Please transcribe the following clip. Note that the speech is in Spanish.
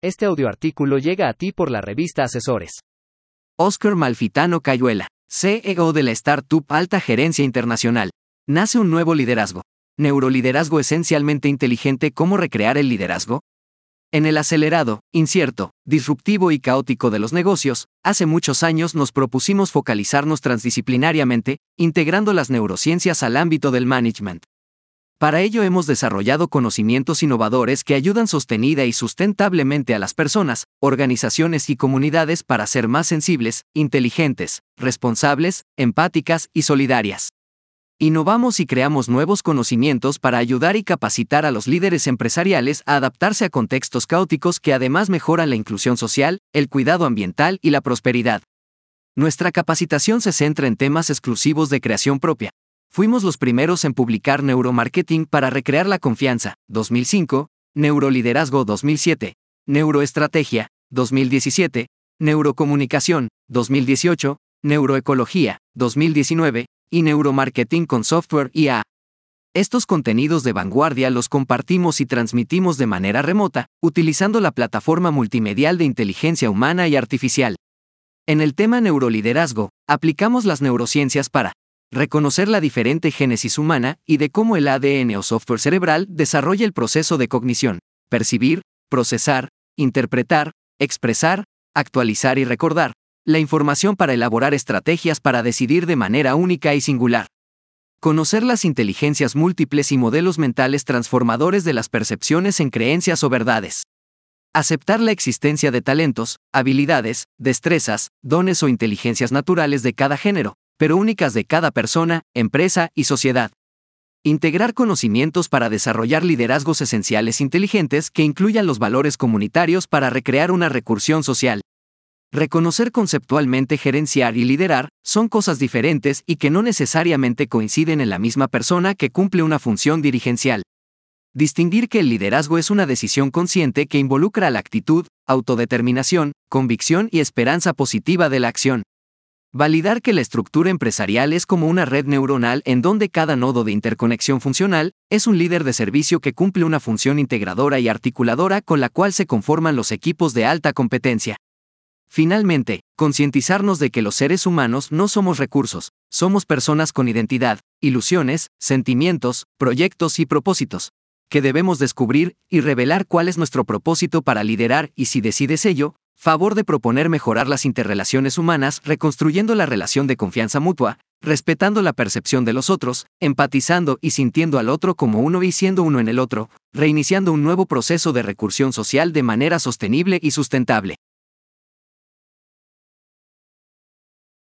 Este audioartículo llega a ti por la revista Asesores. Oscar Malfitano Cayuela, CEO de la startup Alta Gerencia Internacional. Nace un nuevo liderazgo. Neuroliderazgo esencialmente inteligente. ¿Cómo recrear el liderazgo? En el acelerado, incierto, disruptivo y caótico de los negocios, hace muchos años nos propusimos focalizarnos transdisciplinariamente, integrando las neurociencias al ámbito del management. Para ello hemos desarrollado conocimientos innovadores que ayudan sostenida y sustentablemente a las personas, organizaciones y comunidades para ser más sensibles, inteligentes, responsables, empáticas y solidarias. Innovamos y creamos nuevos conocimientos para ayudar y capacitar a los líderes empresariales a adaptarse a contextos caóticos que además mejoran la inclusión social, el cuidado ambiental y la prosperidad. Nuestra capacitación se centra en temas exclusivos de creación propia, Fuimos los primeros en publicar Neuromarketing para recrear la confianza, 2005, Neuroliderazgo 2007, Neuroestrategia, 2017, Neurocomunicación, 2018, Neuroecología, 2019, y Neuromarketing con software IA. Estos contenidos de vanguardia los compartimos y transmitimos de manera remota, utilizando la plataforma multimedial de inteligencia humana y artificial. En el tema neuroliderazgo, aplicamos las neurociencias para reconocer la diferente génesis humana y de cómo el ADN o software cerebral desarrolla el proceso de cognición, percibir, procesar, interpretar, expresar, actualizar y recordar, la información para elaborar estrategias para decidir de manera única y singular. Conocer las inteligencias múltiples y modelos mentales transformadores de las percepciones en creencias o verdades. Aceptar la existencia de talentos, habilidades, destrezas, dones o inteligencias naturales de cada género, pero únicas de cada persona, empresa y sociedad. Integrar conocimientos para desarrollar liderazgos esenciales inteligentes que incluyan los valores comunitarios para recrear una recursión social. Reconocer conceptualmente gerenciar y liderar son cosas diferentes y que no necesariamente coinciden en la misma persona que cumple una función dirigencial. Distinguir que el liderazgo es una decisión consciente que involucra la actitud, autodeterminación, convicción y esperanza positiva de la acción. Validar que la estructura empresarial es como una red neuronal en donde cada nodo de interconexión funcional es un líder de servicio que cumple una función integradora y articuladora con la cual se conforman los equipos de alta competencia. Finalmente, concientizarnos de que los seres humanos no somos recursos, somos personas con identidad, ilusiones, sentimientos, proyectos y propósitos, que debemos descubrir y revelar cuál es nuestro propósito para liderar y si decides ello, favor de proponer mejorar las interrelaciones humanas reconstruyendo la relación de confianza mutua, respetando la percepción de los otros, empatizando y sintiendo al otro como uno y siendo uno en el otro, reiniciando un nuevo proceso de recursión social de manera sostenible y sustentable.